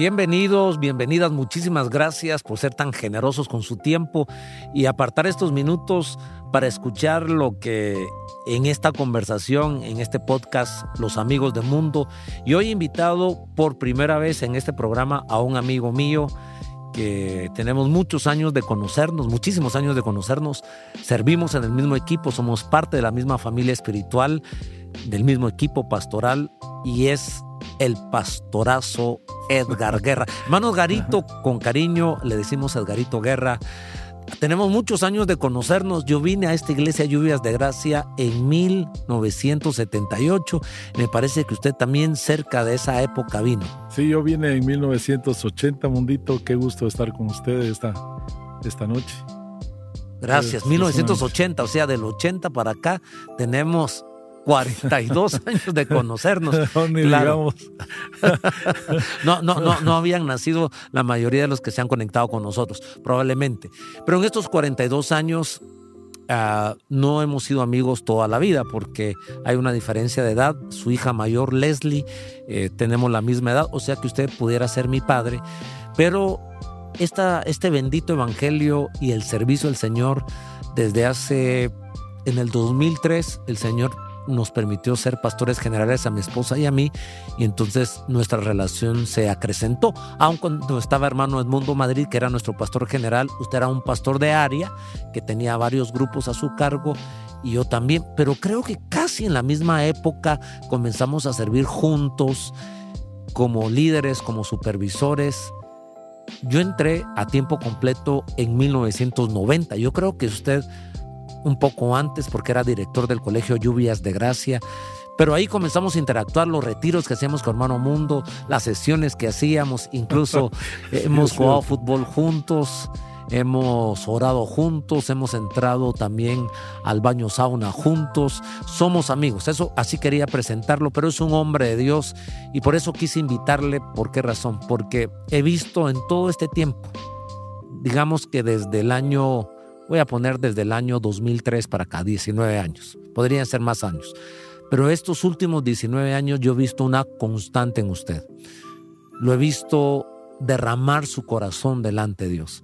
Bienvenidos, bienvenidas, muchísimas gracias por ser tan generosos con su tiempo y apartar estos minutos para escuchar lo que en esta conversación, en este podcast, los amigos del mundo. Y hoy he invitado por primera vez en este programa a un amigo mío que tenemos muchos años de conocernos, muchísimos años de conocernos, servimos en el mismo equipo, somos parte de la misma familia espiritual, del mismo equipo pastoral y es el pastorazo Edgar Guerra. Hermano Edgarito, con cariño le decimos Edgarito Guerra. Tenemos muchos años de conocernos. Yo vine a esta iglesia Lluvias de Gracia en 1978. Me parece que usted también cerca de esa época vino. Sí, yo vine en 1980, Mundito. Qué gusto estar con ustedes esta, esta noche. Gracias, 1980, o sea, del 80 para acá tenemos 42 años de conocernos. No, no, no, no, no habían nacido la mayoría de los que se han conectado con nosotros, probablemente. Pero en estos 42 años ah, no hemos sido amigos toda la vida porque hay una diferencia de edad. Su hija mayor, Leslie, eh, tenemos la misma edad, o sea que usted pudiera ser mi padre. Pero esta, este bendito evangelio y el servicio del Señor desde hace, en el 2003, el Señor nos permitió ser pastores generales a mi esposa y a mí, y entonces nuestra relación se acrecentó. Aun cuando estaba hermano Edmundo Madrid, que era nuestro pastor general, usted era un pastor de área que tenía varios grupos a su cargo y yo también, pero creo que casi en la misma época comenzamos a servir juntos como líderes, como supervisores. Yo entré a tiempo completo en 1990. Yo creo que usted un poco antes porque era director del Colegio Lluvias de Gracia. Pero ahí comenzamos a interactuar, los retiros que hacíamos con Hermano Mundo, las sesiones que hacíamos, incluso hemos jugado fútbol juntos, hemos orado juntos, hemos entrado también al baño sauna juntos, somos amigos. Eso así quería presentarlo, pero es un hombre de Dios y por eso quise invitarle. ¿Por qué razón? Porque he visto en todo este tiempo, digamos que desde el año Voy a poner desde el año 2003 para acá, 19 años. Podrían ser más años. Pero estos últimos 19 años yo he visto una constante en usted. Lo he visto derramar su corazón delante de Dios.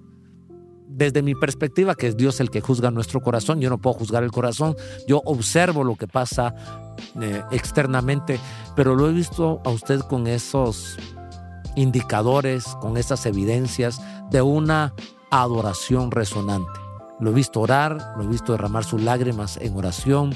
Desde mi perspectiva, que es Dios el que juzga nuestro corazón, yo no puedo juzgar el corazón, yo observo lo que pasa eh, externamente, pero lo he visto a usted con esos indicadores, con esas evidencias de una adoración resonante. Lo he visto orar, lo he visto derramar sus lágrimas en oración.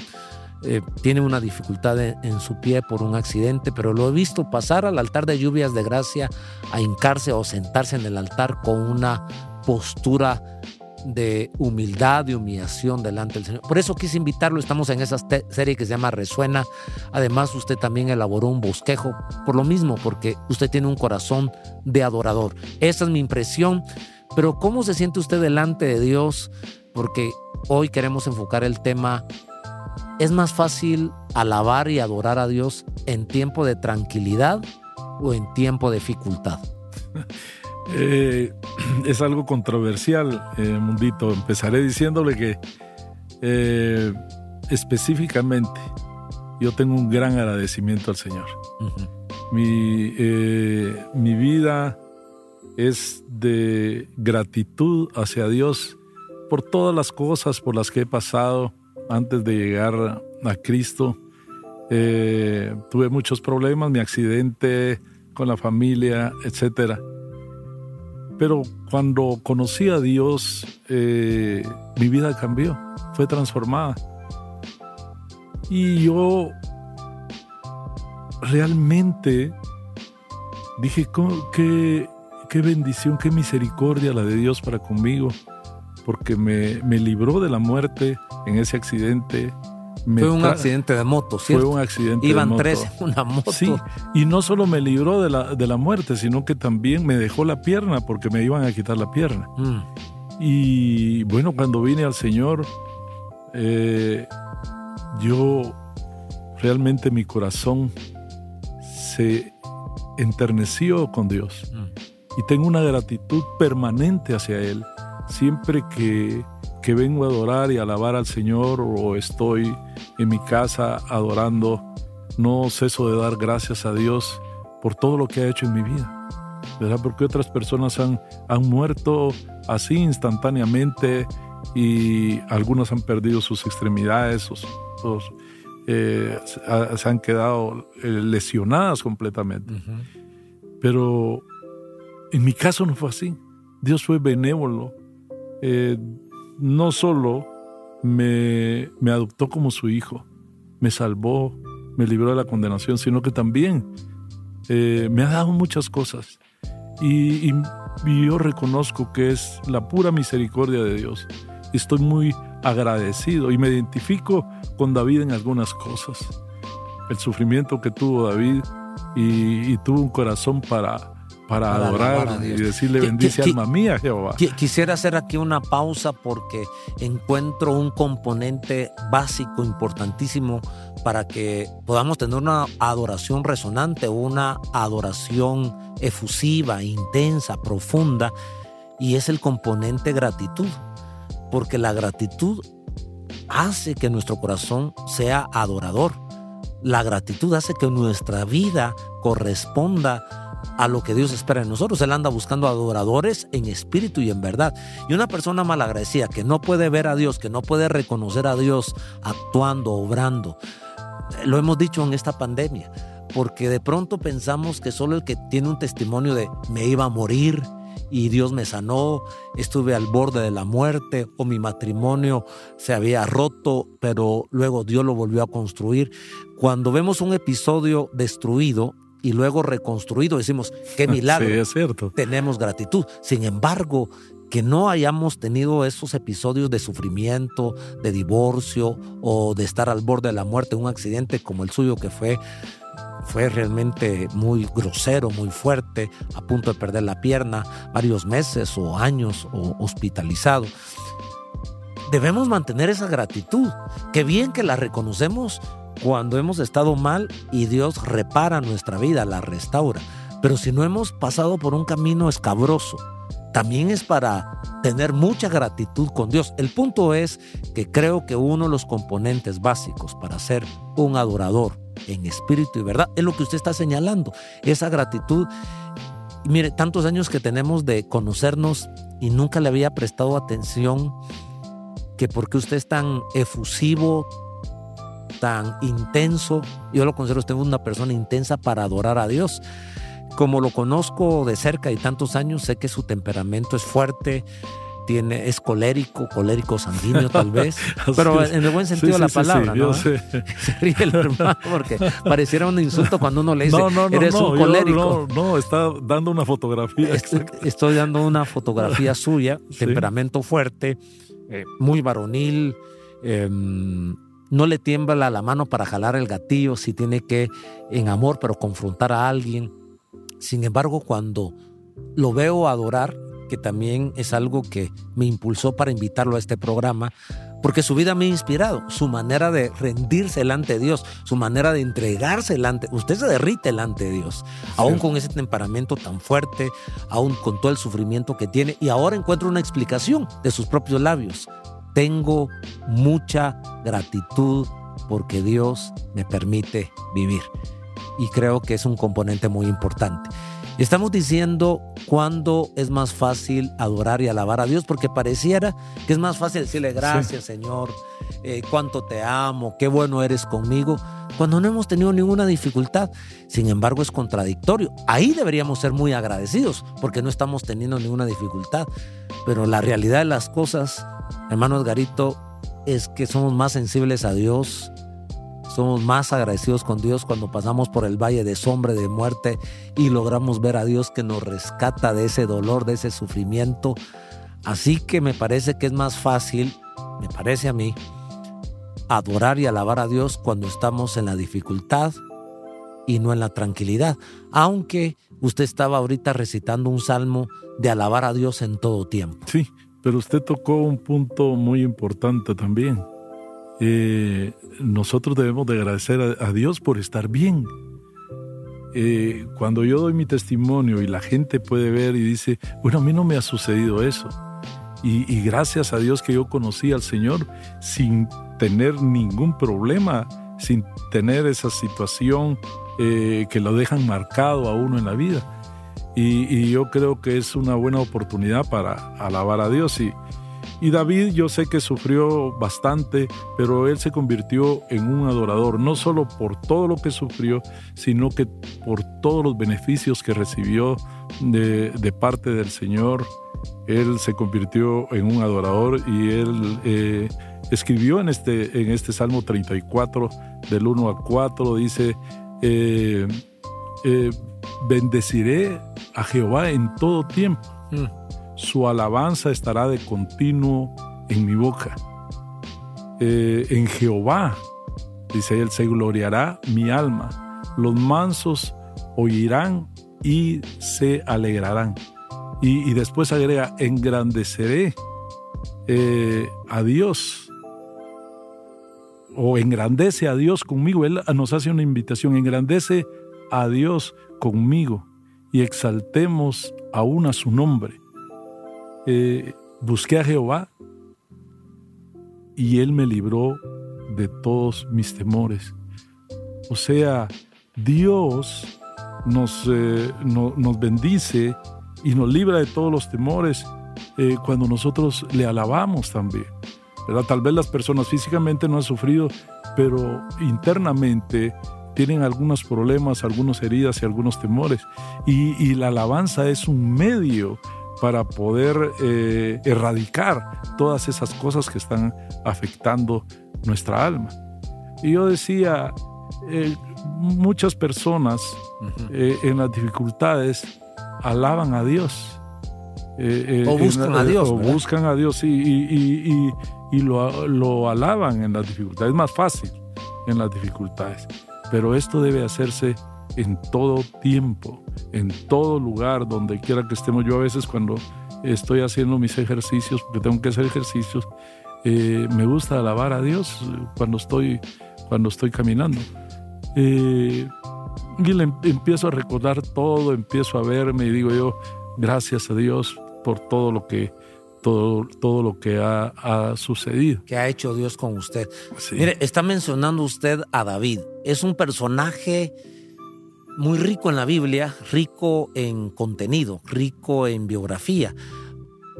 Eh, tiene una dificultad en, su pie por un accidente, pero lo he visto pasar al altar de lluvias de gracia a hincarse o sentarse en el altar con una postura de humildad, de humillación delante del Señor. Por eso quise invitarlo, estamos en esa serie que se llama Resuena. Además, usted también elaboró un bosquejo, por lo mismo, porque usted tiene un corazón de adorador. Esa es mi impresión. Pero ¿cómo se siente usted delante de Dios? Porque hoy queremos enfocar el tema, ¿es más fácil alabar y adorar a Dios en tiempo de tranquilidad o en tiempo de dificultad? Eh, es algo controversial, eh, Mundito. Empezaré diciéndole que eh, específicamente yo tengo un gran agradecimiento al Señor. mi, mi vida es de gratitud hacia Dios por todas las cosas por las que he pasado antes de llegar a Cristo. Eh, tuve muchos problemas, mi accidente con la familia, etc. Pero cuando conocí a Dios, eh, mi vida cambió, fue transformada. Y yo realmente dije, que qué bendición, qué misericordia la de Dios para conmigo, porque me, libró de la muerte en ese accidente. fue un accidente de moto, ¿cierto? Fue un accidente Iban de moto. tres en una moto. Sí, y no solo me libró de la, de la muerte, sino que también me dejó la pierna porque me iban a quitar la pierna. Mm. Y bueno, cuando vine al Señor, eh, yo realmente mi corazón se enterneció con Dios. Mm y tengo una gratitud permanente hacia Él. Siempre que, que vengo a adorar y alabar al Señor o estoy en mi casa adorando, no ceso de dar gracias a Dios por todo lo que ha hecho en mi vida. ¿verdad? Porque otras personas han, han muerto así instantáneamente y algunos han perdido sus extremidades, sus, eh, se han quedado eh, lesionadas completamente. Pero en mi caso no fue así. Dios fue benévolo. Eh, no solo me, me adoptó como su hijo, me salvó, me libró de la condenación, sino que también me ha dado muchas cosas. Y, yo reconozco que es la pura misericordia de Dios. Estoy muy agradecido y me identifico con David en algunas cosas. El sufrimiento que tuvo David y, tuvo un corazón para, para, adorar y decirle bendice alma mía Jehová. Quisiera hacer aquí una pausa porque encuentro un componente básico, importantísimo para que podamos tener una adoración resonante, una adoración efusiva, intensa, profunda, y es el componente gratitud, porque la gratitud hace que nuestro corazón sea adorador. La gratitud hace que nuestra vida corresponda a lo que Dios espera de nosotros. Él anda buscando adoradores en espíritu y en verdad. Y una persona malagradecida que no puede ver a Dios, que no puede reconocer a Dios actuando, obrando, lo hemos dicho en esta pandemia, porque de pronto pensamos que solo el que tiene un testimonio de me iba a morir y Dios me sanó, estuve al borde de la muerte o mi matrimonio se había roto, pero luego Dios lo volvió a construir. Cuando vemos un episodio destruido, y luego reconstruido, decimos, qué milagro. Sí, es cierto. Tenemos gratitud. Sin embargo, que no hayamos tenido esos episodios de sufrimiento, de divorcio o de estar al borde de la muerte, un accidente como el suyo que fue fue realmente muy grosero, muy fuerte, a punto de perder la pierna, varios meses o años o hospitalizado. Debemos mantener esa gratitud. Qué bien que la reconocemos cuando hemos estado mal y Dios repara nuestra vida, la restaura. Pero si no hemos pasado por un camino escabroso, también es para tener mucha gratitud con Dios. El punto es que creo que uno de los componentes básicos para ser un adorador en espíritu y verdad es lo que usted está señalando, esa gratitud. Mire, tantos años que tenemos de conocernos y nunca le había prestado atención que porque usted es tan efusivo, tan intenso, yo lo considero usted una persona intensa para adorar a Dios. Como lo conozco de cerca y tantos años, sé que su temperamento es fuerte, tiene, es colérico, colérico sanguíneo tal vez, pero en el buen sentido de la palabra, ¿no? Se ríe el hermano porque pareciera un insulto cuando uno le dice, eres un colérico. no, no, está dando una fotografía. Estoy, dando una fotografía suya, temperamento fuerte, eh, muy varonil, em, no le tiembla la mano para jalar el gatillo si tiene que, en amor, pero confrontar a alguien sin embargo, cuando lo veo adorar, que también es algo que me impulsó para invitarlo a este programa, porque su vida me ha inspirado, su manera de rendirse delante de Dios, su manera de entregarse delante, usted se derrite delante de Dios, aún con ese temperamento tan fuerte, aún con todo el sufrimiento que tiene, y ahora encuentro una explicación de sus propios labios. Tengo mucha gratitud porque Dios me permite vivir. Y creo que es un componente muy importante. Estamos diciendo cuándo es más fácil adorar y alabar a Dios, porque pareciera que es más fácil decirle gracias Señor, eh, cuánto te amo, qué bueno eres conmigo, cuando no hemos tenido ninguna dificultad. Sin embargo, es contradictorio. Ahí deberíamos ser muy agradecidos, porque no estamos teniendo ninguna dificultad. Pero la realidad de las cosas, hermano Edgarito, es que somos más sensibles a Dios somos más agradecidos con Dios cuando pasamos por el valle de sombra de muerte y logramos ver a Dios que nos rescata de ese dolor, de ese sufrimiento. Así que me parece que es más fácil, me parece a mí, adorar y alabar a Dios cuando estamos en la dificultad y no en la tranquilidad. Aunque usted estaba ahorita recitando un salmo de alabar a Dios en todo tiempo. Sí, pero usted tocó un punto muy importante también. Eh, nosotros debemos de agradecer a, Dios por estar bien. Eh, cuando yo doy mi testimonio y la gente puede ver y dice, bueno, a mí no me ha sucedido eso. Y, gracias a Dios que yo conocí al Señor sin tener ningún problema, sin tener esa situación eh, que lo dejan marcado a uno en la vida. y, yo creo que es una buena oportunidad para alabar a Dios. Y, David yo sé que sufrió bastante, pero él se convirtió en un adorador, no solo por todo lo que sufrió, sino que por todos los beneficios que recibió de, parte del Señor. Él se convirtió en un adorador y él eh, escribió en este, en este Salmo 34, del 1 a 4, dice, eh, eh, bendeciré a Jehová en todo tiempo. Mm. Su alabanza estará de continuo en mi boca. Eh, en Jehová, dice él, se gloriará mi alma. Los mansos oirán y se alegrarán. Y, después agrega, engrandeceré eh, a Dios o engrandece a Dios conmigo. Él nos hace una invitación, engrandece a Dios conmigo y exaltemos aún a su nombre. Eh, busqué a Jehová y Él me libró de todos mis temores. O sea, Dios nos, eh, nos bendice y nos libra de todos los temores eh, cuando nosotros le alabamos también. ¿Verdad? Tal vez las personas físicamente no han sufrido, pero internamente tienen algunos problemas, algunas heridas y algunos temores. Y, la alabanza es un medio para poder eh, erradicar todas esas cosas que están afectando nuestra alma. Y yo decía, eh, muchas personas eh, en las dificultades alaban a Dios. o buscan a Dios. O buscan a Dios y, y lo, lo alaban en las dificultades. Es más fácil en las dificultades. Pero esto debe hacerse en todo tiempo, en todo lugar, donde quiera que estemos. Yo a veces cuando estoy haciendo mis ejercicios, porque tengo que hacer ejercicios, eh, me gusta alabar a Dios cuando estoy, cuando estoy caminando. Eh, y le em, empiezo a recordar todo, empiezo a verme y digo yo, gracias a Dios por todo lo que todo, todo lo que ha, sucedido. Que ha hecho Dios con usted. Mire, está mencionando usted a David. Es un personaje muy rico en la Biblia, rico en contenido, rico en biografía.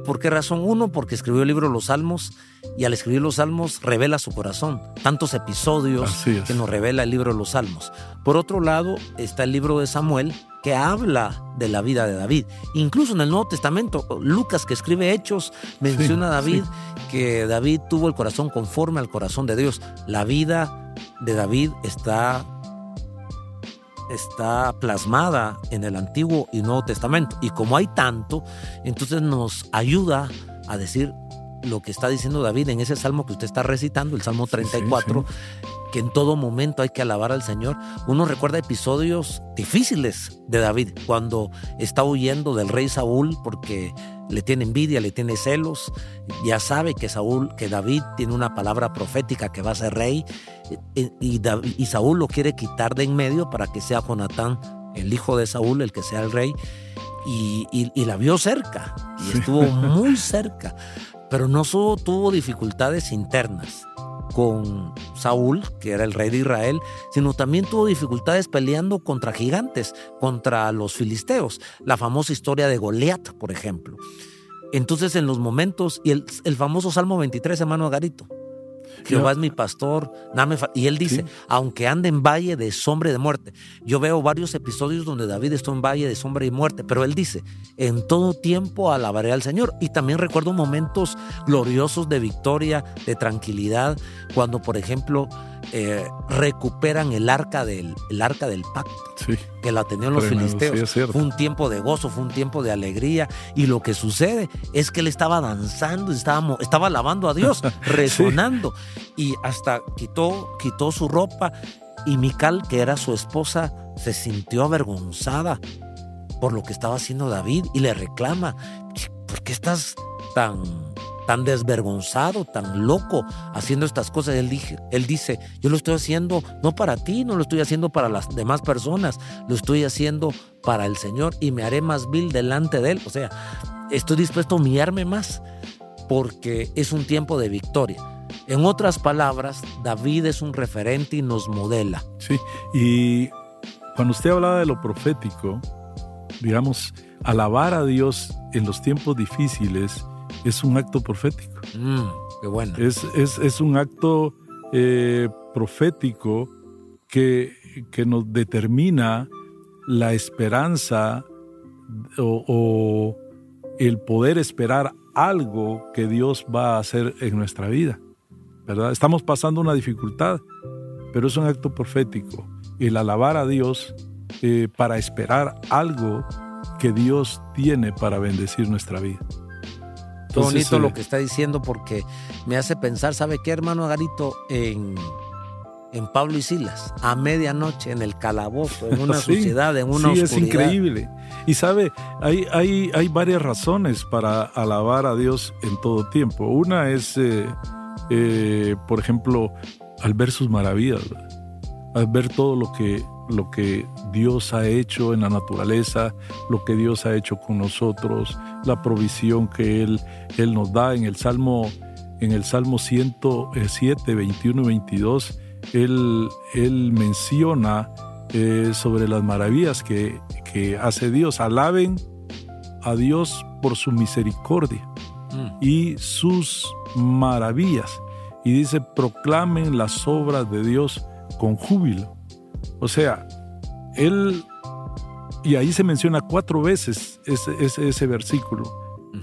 ¿Por qué razón? Uno, porque escribió el libro Los Salmos y al escribir los Salmos revela su corazón. Tantos episodios que nos revela el libro de los Salmos. Por otro lado, está el libro de Samuel que habla de la vida de David. Incluso en el Nuevo Testamento, Lucas que escribe Hechos menciona a David que David tuvo el corazón conforme al corazón de Dios. La vida de David está está plasmada en el Antiguo y Nuevo Testamento. Y como hay tanto, entonces nos ayuda a decir lo que está diciendo David en ese salmo que usted está recitando, el Salmo 34, que en todo momento hay que alabar al Señor. Uno recuerda episodios difíciles de David, cuando está huyendo del rey Saúl porque le tiene envidia, le tiene celos, ya sabe que Saúl, que David tiene una palabra profética que va a ser rey y, y Saúl lo quiere quitar de en medio para que sea Jonatán, el hijo de Saúl, el que sea el rey. Y, y, la vio cerca, y estuvo muy cerca, pero no solo tuvo dificultades internas, con Saúl, que era el rey de Israel, sino también tuvo dificultades peleando contra gigantes, contra los filisteos. La famosa historia de Goliat, por ejemplo. Entonces, en los momentos, y el, el famoso Salmo 23, hermano Garito, Jehová es mi pastor, y él dice, aunque ande en valle de sombra y de muerte. Yo veo varios episodios donde David está en valle de sombra y muerte, pero él dice, en todo tiempo alabaré al Señor. Y también recuerdo momentos gloriosos de victoria, de tranquilidad, cuando por ejemplo eh, recuperan el arca del, el arca del pacto que la tenían los filisteos. fue un tiempo de gozo, fue un tiempo de alegría. Y lo que sucede es que él estaba danzando, estaba, estaba alabando a Dios, resonando. Y hasta quitó, quitó su ropa. Y Mical, que era su esposa, se sintió avergonzada por lo que estaba haciendo David y le reclama, ¿por qué estás tan tan desvergonzado, tan loco haciendo estas cosas. Él, dije, él dice, yo lo estoy haciendo no para ti, no lo estoy haciendo para las demás personas, lo estoy haciendo para el Señor y me haré más vil delante de Él. O sea, estoy dispuesto a humillarme más porque es un tiempo de victoria. En otras palabras, David es un referente y nos modela. Sí, y cuando usted hablaba de lo profético, digamos, alabar a Dios en los tiempos difíciles es un acto profético. Mm, qué bueno. Es, es, es un acto eh, profético que, que, nos determina la esperanza o, o, el poder esperar algo que Dios va a hacer en nuestra vida. ¿verdad? Estamos pasando una dificultad, pero es un acto profético. El alabar a Dios eh, para esperar algo que Dios tiene para bendecir nuestra vida. Qué bonito lo que está diciendo porque me hace pensar, ¿sabe qué, hermano Agarito? En, en Pablo y Silas, a medianoche, en el calabozo, en una sociedad, en una sí, es increíble. Y sabe, hay, hay, hay varias razones para alabar a Dios en todo tiempo. Una es, eh, eh, por ejemplo, al ver sus maravillas, al ver todo lo que lo que Dios ha hecho en la naturaleza, lo que Dios ha hecho con nosotros, la provisión que Él, Él nos da en el Salmo, en el Salmo 107, 21 y 22, Él, él menciona eh, sobre las maravillas que, que, hace Dios. Alaben a Dios por su misericordia mm. y sus maravillas. Y dice, proclamen las obras de Dios con júbilo. O sea, él, y ahí se menciona cuatro veces ese, ese, versículo.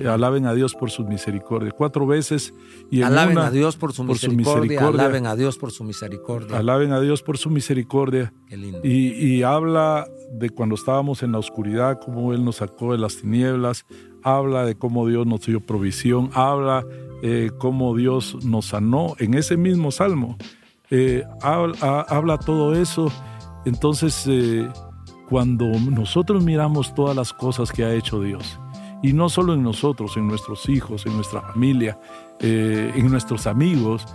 Alaben a Dios por su misericordia. Cuatro veces. Y alaben a Dios por su, misericordia, Alaben a Dios por su misericordia. Alaben a Dios por su misericordia. Qué lindo. Y, y, habla de cuando estábamos en la oscuridad, cómo Él nos sacó de las tinieblas. Habla de cómo Dios nos dio provisión. Habla eh, cómo Dios nos sanó. En ese mismo salmo eh, habla, todo eso entonces, eh, cuando nosotros miramos todas las cosas que ha hecho Dios, y no solo en nosotros, en nuestros hijos, en nuestra familia, eh, en nuestros amigos,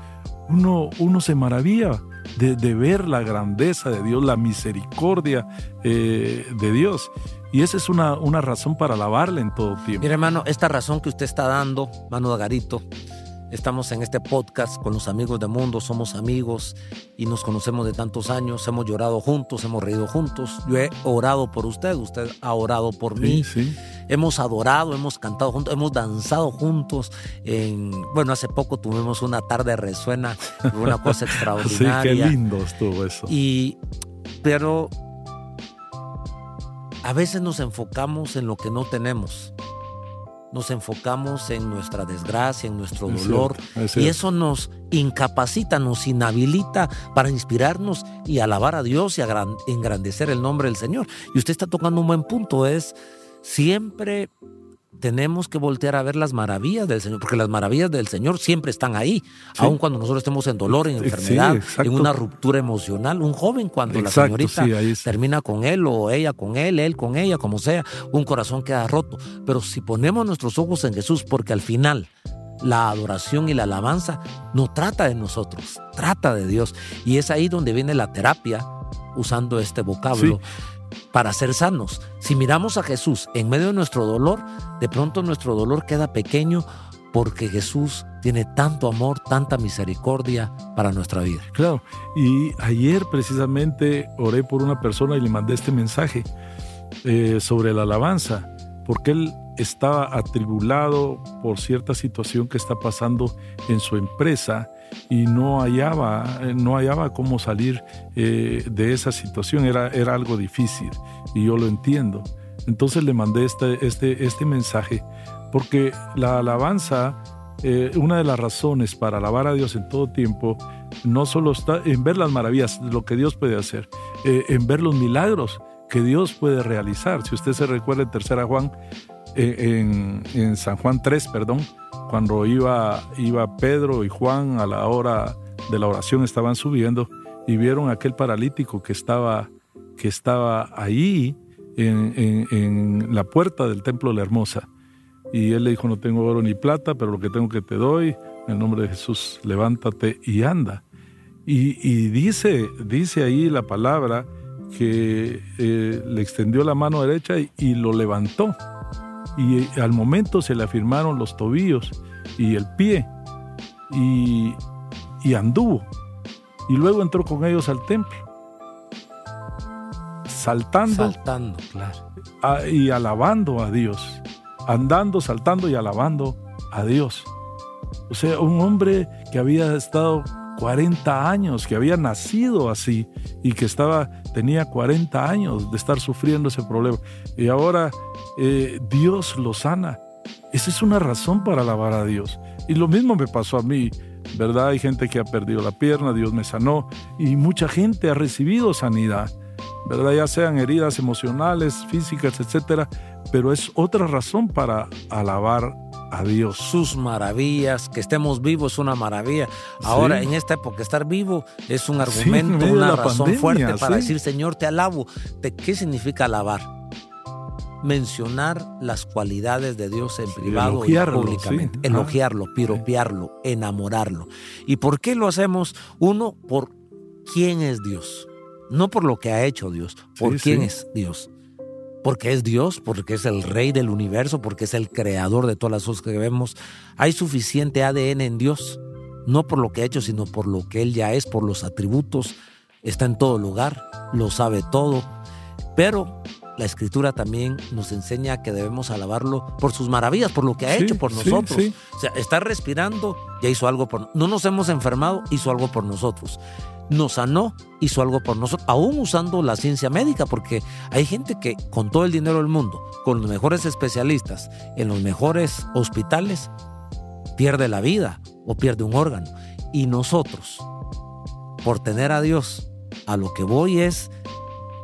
uno, uno se maravilla de, ver la grandeza de Dios, la misericordia de Dios. Y esa es una, una razón para alabarle en todo tiempo. Mire, hermano, esta razón que usted está dando, mano de Garito, Estamos en este podcast con los amigos de Mundo, somos amigos y nos conocemos de tantos años, hemos llorado juntos, hemos reído juntos. Yo he orado por usted, usted ha orado por mí. Hemos adorado, hemos cantado juntos, hemos danzado juntos. En, bueno, hace poco tuvimos una tarde resuena, una cosa extraordinaria. sí, qué lindo estuvo eso. Y, pero a veces nos enfocamos en lo que no tenemos nos enfocamos en nuestra desgracia, en nuestro dolor, y eso nos incapacita, nos inhabilita para inspirarnos y alabar a Dios y engrandecer el nombre del Señor. Y usted está tocando un buen punto, es siempre tenemos que voltear a ver las maravillas del Señor, porque las maravillas del Señor siempre están ahí, aun cuando nosotros estemos en dolor, en enfermedad, en una ruptura emocional. Un joven cuando la señorita termina con él o ella con él, él con ella, como sea, un corazón queda roto. Pero si ponemos nuestros ojos en Jesús, porque al final la adoración y la alabanza no trata de nosotros, trata de Dios. Y es ahí donde viene la terapia usando este vocablo para ser sanos. Si miramos a Jesús en medio de nuestro dolor, de pronto nuestro dolor queda pequeño porque Jesús tiene tanto amor, tanta misericordia para nuestra vida. Claro, y ayer precisamente oré por una persona y le mandé este mensaje eh, sobre la alabanza, porque él estaba atribulado por cierta situación que está pasando en su empresa y no hallaba, no hallaba cómo salir eh, de esa situación, era, era algo difícil y yo lo entiendo. Entonces le mandé este, este, este mensaje porque la alabanza, eh, una de las razones para alabar a Dios en todo tiempo, no solo está en ver las maravillas, lo que Dios puede hacer, eh, en ver los milagros que Dios puede realizar. Si usted se recuerda en Tercera Juan, en, en San Juan 3, perdón, cuando iba, iba Pedro y Juan a la hora de la oración estaban subiendo y vieron aquel paralítico que estaba, que estaba ahí en, en, la puerta del templo de la Hermosa. Y él le dijo, no tengo oro ni plata, pero lo que tengo que te doy, en el nombre de Jesús, levántate y anda. Y, y dice, dice ahí la palabra que eh, le extendió la mano derecha y lo levantó y al momento se le afirmaron los tobillos y el pie y, y anduvo y luego entró con ellos al templo. saltando, Saltando, claro. a- y alabando a Dios. Andando, saltando y alabando a Dios. O sea, un hombre que había estado 40 años, que había nacido así y que estaba, tenía 40 años de estar sufriendo ese problema. Y ahora eh, Dios lo sana. Esa es una razón para alabar a Dios. Y lo mismo me pasó a mí, ¿verdad? Hay gente que ha perdido la pierna, Dios me sanó y mucha gente ha recibido sanidad, ¿verdad? Ya sean heridas emocionales, físicas, etcétera, pero es otra razón para alabar a Dios. sus maravillas, que estemos vivos es una maravilla. Ahora, Sí. en esta época, estar vivo es un en argumento, una razón pandemia, fuerte para sí. decir, Señor, te alabo. ¿De ¿Qué significa alabar? Mencionar las cualidades de Dios en privado y públicamente. sí. Elogiarlo, piropearlo, enamorarlo. ¿Y por qué lo hacemos? Uno, por quién es Dios. No por lo que ha hecho Dios, por Sí, quién es Dios. Porque es Dios, porque es el rey del universo, porque es el creador de todas las cosas que vemos. Hay suficiente ADN en Dios, no por lo que ha hecho, sino por lo que Él ya es, por los atributos. Está en todo lugar, lo sabe todo. Pero la Escritura también nos enseña que debemos alabarlo por sus maravillas, por lo que ha Sí, hecho por sí, nosotros. sí. O sea, está respirando, ya hizo algo por No nos hemos enfermado, hizo algo por nosotros. Nos sanó, hizo algo por nosotros, aún usando la ciencia médica, porque hay gente que con todo el dinero del mundo, con los mejores especialistas, en los mejores hospitales, pierde la vida o pierde un órgano. Y nosotros, por tener a Dios, a lo que voy es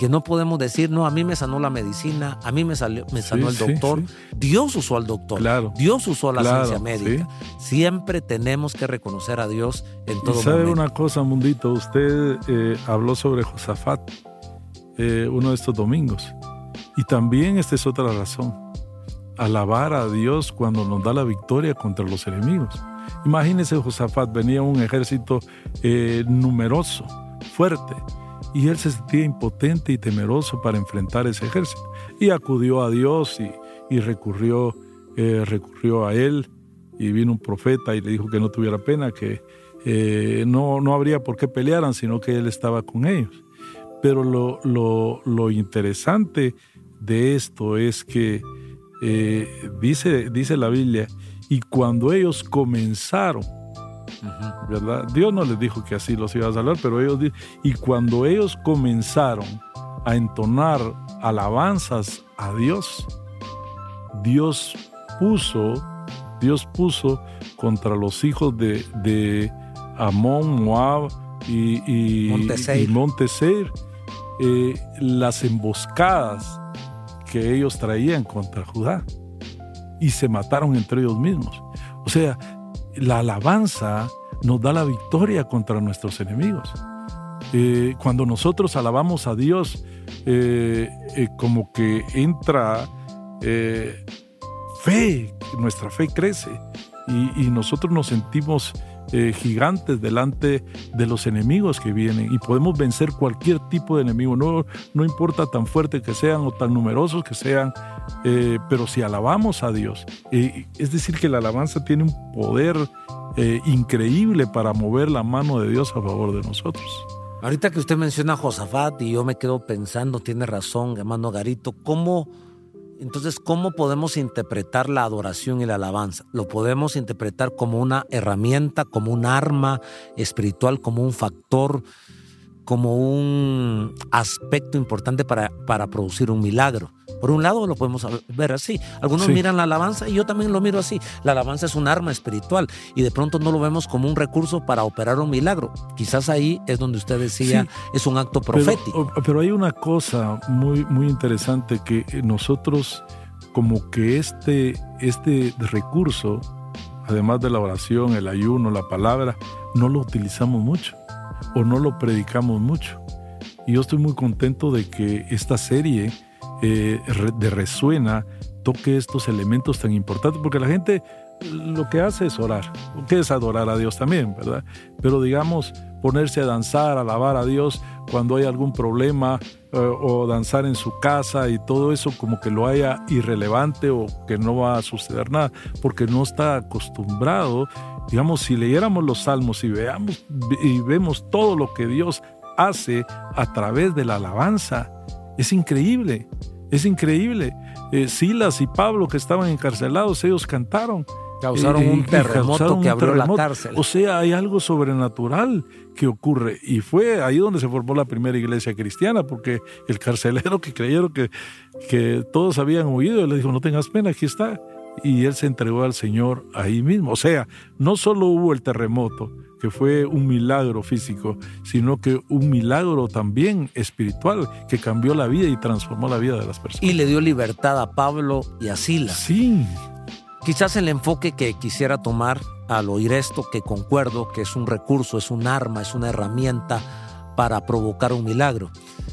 que no podemos decir, no, a mí me sanó la medicina, a mí me, salió, me sanó el doctor. sí. Dios usó al doctor. Claro. Dios usó la Claro, ciencia médica. Siempre tenemos que reconocer a Dios en Y todo sabe momento. una cosa, Mundito, usted eh, habló sobre Josafat eh, uno de estos domingos. Y también esta es otra razón. Alabar a Dios cuando nos da la victoria contra los enemigos. Imagínese Josafat, venía un ejército eh, numeroso, fuerte, y él se sentía impotente y temeroso para enfrentar ese ejército. Y acudió a Dios y, recurrió, eh, recurrió a él, y vino un profeta y le dijo que no tuviera pena, que eh, no, no habría por qué pelearan, sino que él estaba con ellos. Pero lo, lo, lo interesante de esto es que eh, dice, dice la Biblia, y cuando ellos comenzaron, ¿verdad? Dios no les dijo que así los iba a salvar, pero ellos y cuando ellos comenzaron a entonar alabanzas a Dios, Dios puso, Dios puso contra los hijos de, de Amón, Moab y, y, y eh, las emboscadas que ellos traían contra Judá y se mataron entre ellos mismos. O sea, la alabanza nos da la victoria contra nuestros enemigos. Eh, cuando nosotros alabamos a Dios, eh, eh, como que entra fe, nuestra fe crece y nosotros nos sentimos eh, gigantes delante de los enemigos que vienen y podemos vencer cualquier tipo de enemigo, no, no importa tan fuerte que sean o tan numerosos que sean, eh, pero si alabamos a Dios, eh, es decir, que la alabanza tiene un poder increíble para mover la mano de Dios a favor de nosotros. Ahorita que usted menciona a Josafat y yo me quedo pensando, tiene razón, hermano Garito, ¿cómo, entonces, cómo podemos interpretar la adoración y la alabanza? Lo podemos interpretar como una herramienta, como un arma espiritual, como un factor, como un aspecto importante para, para producir un milagro. Por un lado lo podemos ver así. Algunos Sí. miran la alabanza y yo también lo miro así. La alabanza es un arma espiritual y de pronto no lo vemos como un recurso para operar un milagro. Quizás ahí es donde usted decía, Sí. es un acto Pero- profético. Pero, hay una cosa muy, muy interesante que nosotros, como que este, este recurso, además de la oración, el ayuno, la palabra, no lo utilizamos mucho o no lo predicamos mucho. Y yo estoy muy contento de que esta serie eh, de Resuena toque estos elementos tan importantes, porque la gente lo que hace es orar, que es adorar a Dios también, ¿verdad? Pero digamos, ponerse a danzar, alabar a Dios cuando hay algún problema eh, o danzar en su casa y todo eso como que lo haya irrelevante o que no va a suceder nada, porque no está acostumbrado. Digamos, si leyéramos los salmos y veamos y vemos todo lo que Dios hace a través de la alabanza, Es increíble, es increíble. Eh, Silas y Pablo que estaban encarcelados, ellos cantaron. Causaron un terremoto que abrió la cárcel. O sea, hay algo sobrenatural que ocurre. Y fue ahí donde se formó la primera iglesia cristiana, porque el carcelero que creyeron que, que todos habían huido, le dijo, no tengas pena, aquí está. Y él se entregó al Señor ahí mismo. O sea, no solo hubo el terremoto, que fue un milagro físico, sino que un milagro también espiritual que cambió la vida y transformó la vida de las personas. Y le dio libertad a Pablo y a Silas. Sí. Quizás el enfoque que quisiera tomar al oír esto, que concuerdo que es un recurso, es un arma, es una herramienta para provocar un milagro.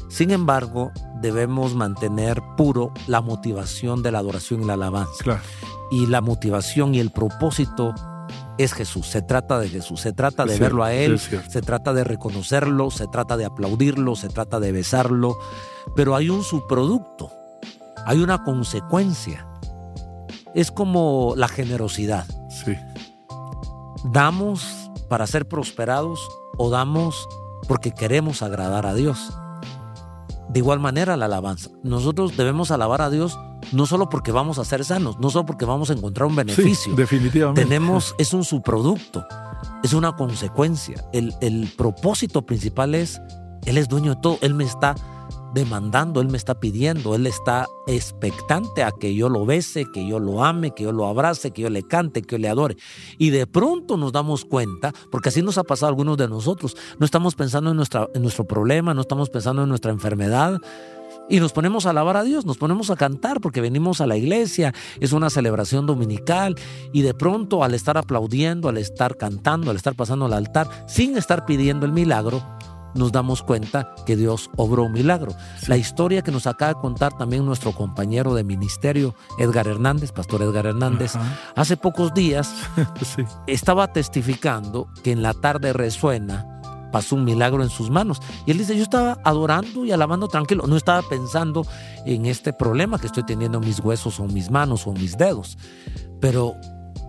Sin embargo, debemos mantener puro la motivación de la adoración y la alabanza. Y la motivación y el propósito es Jesús, se trata de Jesús, se trata de verlo a Él, se trata de reconocerlo, se trata de aplaudirlo, se trata de besarlo, pero hay un subproducto, hay una consecuencia es como la generosidad. ¿Damos para ser prosperados o damos porque queremos agradar a Dios? De igual manera la alabanza. Nosotros debemos alabar a Dios no solo porque vamos a ser sanos, no solo porque vamos a encontrar un beneficio. definitivamente. Tenemos, es un subproducto, es una consecuencia. El, el propósito principal es, Él es dueño de todo, Él me está demandando, Él me está pidiendo, Él está expectante a que yo lo bese, que yo lo ame, que yo lo abrace, que yo le cante, que yo le adore. Y de pronto nos damos cuenta, porque así nos ha pasado a algunos de nosotros, no estamos pensando en, nuestra, en nuestro problema, no estamos pensando en nuestra enfermedad. Y nos ponemos a alabar a Dios, nos ponemos a cantar porque venimos a la iglesia, es una celebración dominical y de pronto al estar aplaudiendo, al estar cantando, al estar pasando al altar, sin estar pidiendo el milagro, nos damos cuenta que Dios obró un milagro. La historia que nos acaba de contar también nuestro compañero de ministerio, Edgar Hernández, Pastor Edgar Hernández, hace pocos días estaba testificando que en la tarde resuena pasó un milagro en sus manos. Y él dice, yo estaba adorando y alabando tranquilo, no estaba pensando en este problema que estoy teniendo en mis huesos o mis manos o mis dedos. Pero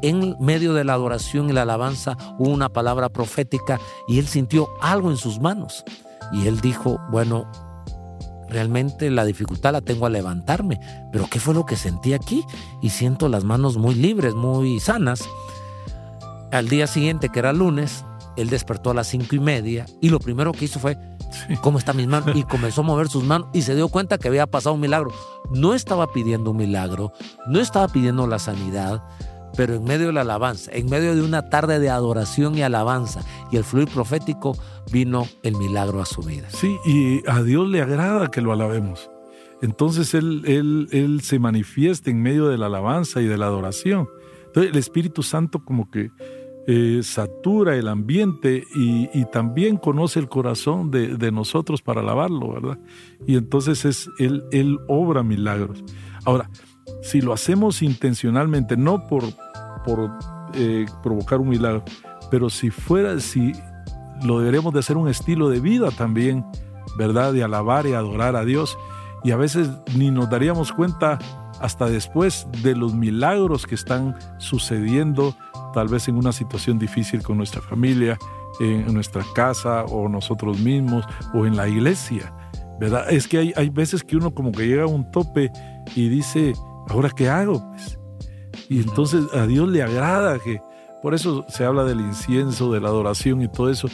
en medio de la adoración y la alabanza hubo una palabra profética y él sintió algo en sus manos. Y él dijo, bueno, realmente la dificultad la tengo a levantarme, pero ¿qué fue lo que sentí aquí? Y siento las manos muy libres, muy sanas. Al día siguiente, que era lunes, él despertó a las cinco y media y lo primero que hizo fue, ¿cómo está mi mano? Y comenzó a mover sus manos y se dio cuenta que había pasado un milagro. No estaba pidiendo un milagro, no estaba pidiendo la sanidad, pero en medio de la alabanza, en medio de una tarde de adoración y alabanza y el fluir profético, vino el milagro a su vida. Sí, y a Dios le agrada que lo alabemos. Entonces Él, él, él se manifiesta en medio de la alabanza y de la adoración. Entonces el Espíritu Santo como que eh, satura el ambiente y, también conoce el corazón de, nosotros para alabarlo, ¿verdad? Y entonces es, él, obra milagros. Ahora, si lo hacemos intencionalmente, no por, por eh, provocar un milagro, pero si fuera, si lo deberíamos de hacer un estilo de vida también, ¿verdad? De alabar y adorar a Dios. Y a veces ni nos daríamos cuenta hasta después de los milagros que están sucediendo, tal vez en una situación difícil con nuestra familia, en nuestra casa o nosotros mismos o en la iglesia, ¿verdad? Es que hay, hay veces que uno como que llega a un tope y dice, ¿ahora qué hago? Pues? Y entonces a Dios le agrada que, por eso se habla del incienso, de la adoración y todo eso.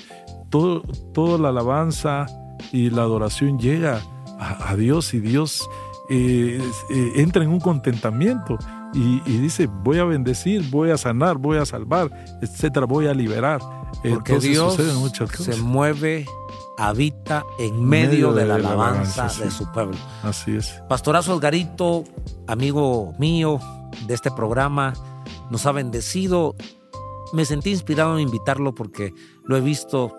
Todo, toda la alabanza y la adoración llega a, Dios y Dios eh, eh, entra en un contentamiento y, dice, voy a bendecir, voy a sanar, voy a salvar, etcétera, voy a liberar. Porque Dios se mueve habita en medio, de, la alabanza, de su pueblo. Así es. Pastorazo Algarito, amigo mío de este programa, nos ha bendecido. Me sentí inspirado en invitarlo porque lo he visto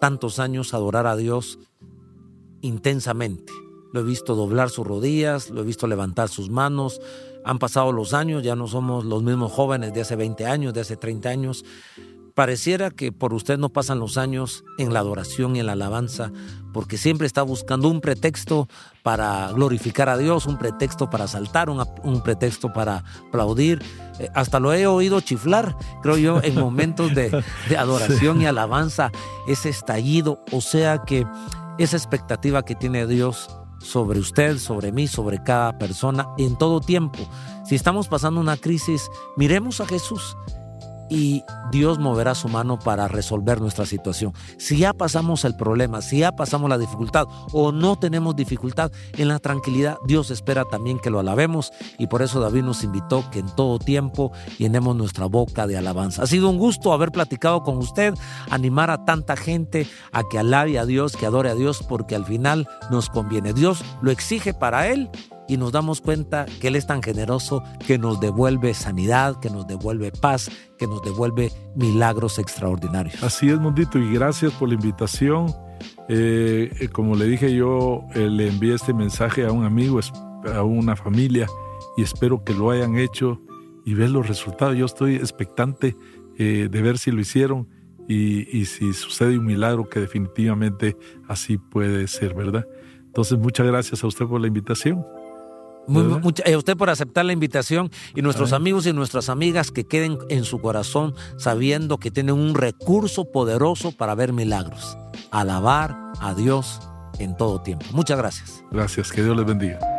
tantos años adorar a Dios intensamente. Lo he visto doblar sus rodillas, lo he visto levantar sus manos. Han pasado los años, ya no somos los mismos jóvenes de hace 20 años, de hace 30 años, Pareciera que por usted no pasan los años en la adoración y en la alabanza, porque siempre está buscando un pretexto para glorificar a Dios, un pretexto para saltar, un, pretexto para aplaudir. Eh, hasta lo he oído chiflar, creo yo, en momentos de, adoración y alabanza, ese estallido, o sea que esa expectativa que tiene Dios sobre usted, sobre mí, sobre cada persona en todo tiempo. Si estamos pasando una crisis, miremos a Jesús y Dios moverá su mano para resolver nuestra situación. Si ya pasamos el problema, si ya pasamos la dificultad o no tenemos dificultad, en la tranquilidad Dios espera también que lo alabemos y por eso David nos invitó que en todo tiempo llenemos nuestra boca de alabanza. Ha sido un gusto haber platicado con usted, animar a tanta gente a que alabe a Dios, que adore a Dios, porque al final nos conviene. Dios lo exige para Él y nos damos cuenta que Él es tan generoso que nos devuelve sanidad, que nos devuelve paz, que nos devuelve milagros extraordinarios. Así es, Mundito, y gracias por la invitación. Eh, eh, como le dije yo, eh, le envié este mensaje a un amigo, a una familia, y espero que lo hayan hecho y ver los resultados. Yo estoy expectante de ver si lo hicieron y si sucede un milagro, que definitivamente así puede ser, ¿verdad? Entonces, muchas gracias a usted por la invitación. Muy, eh, usted por aceptar la invitación y nuestros amigos y nuestras amigas que queden en su corazón sabiendo que tienen un recurso poderoso para ver milagros. Alabar a Dios en todo tiempo. Muchas gracias. Gracias, que Dios les bendiga.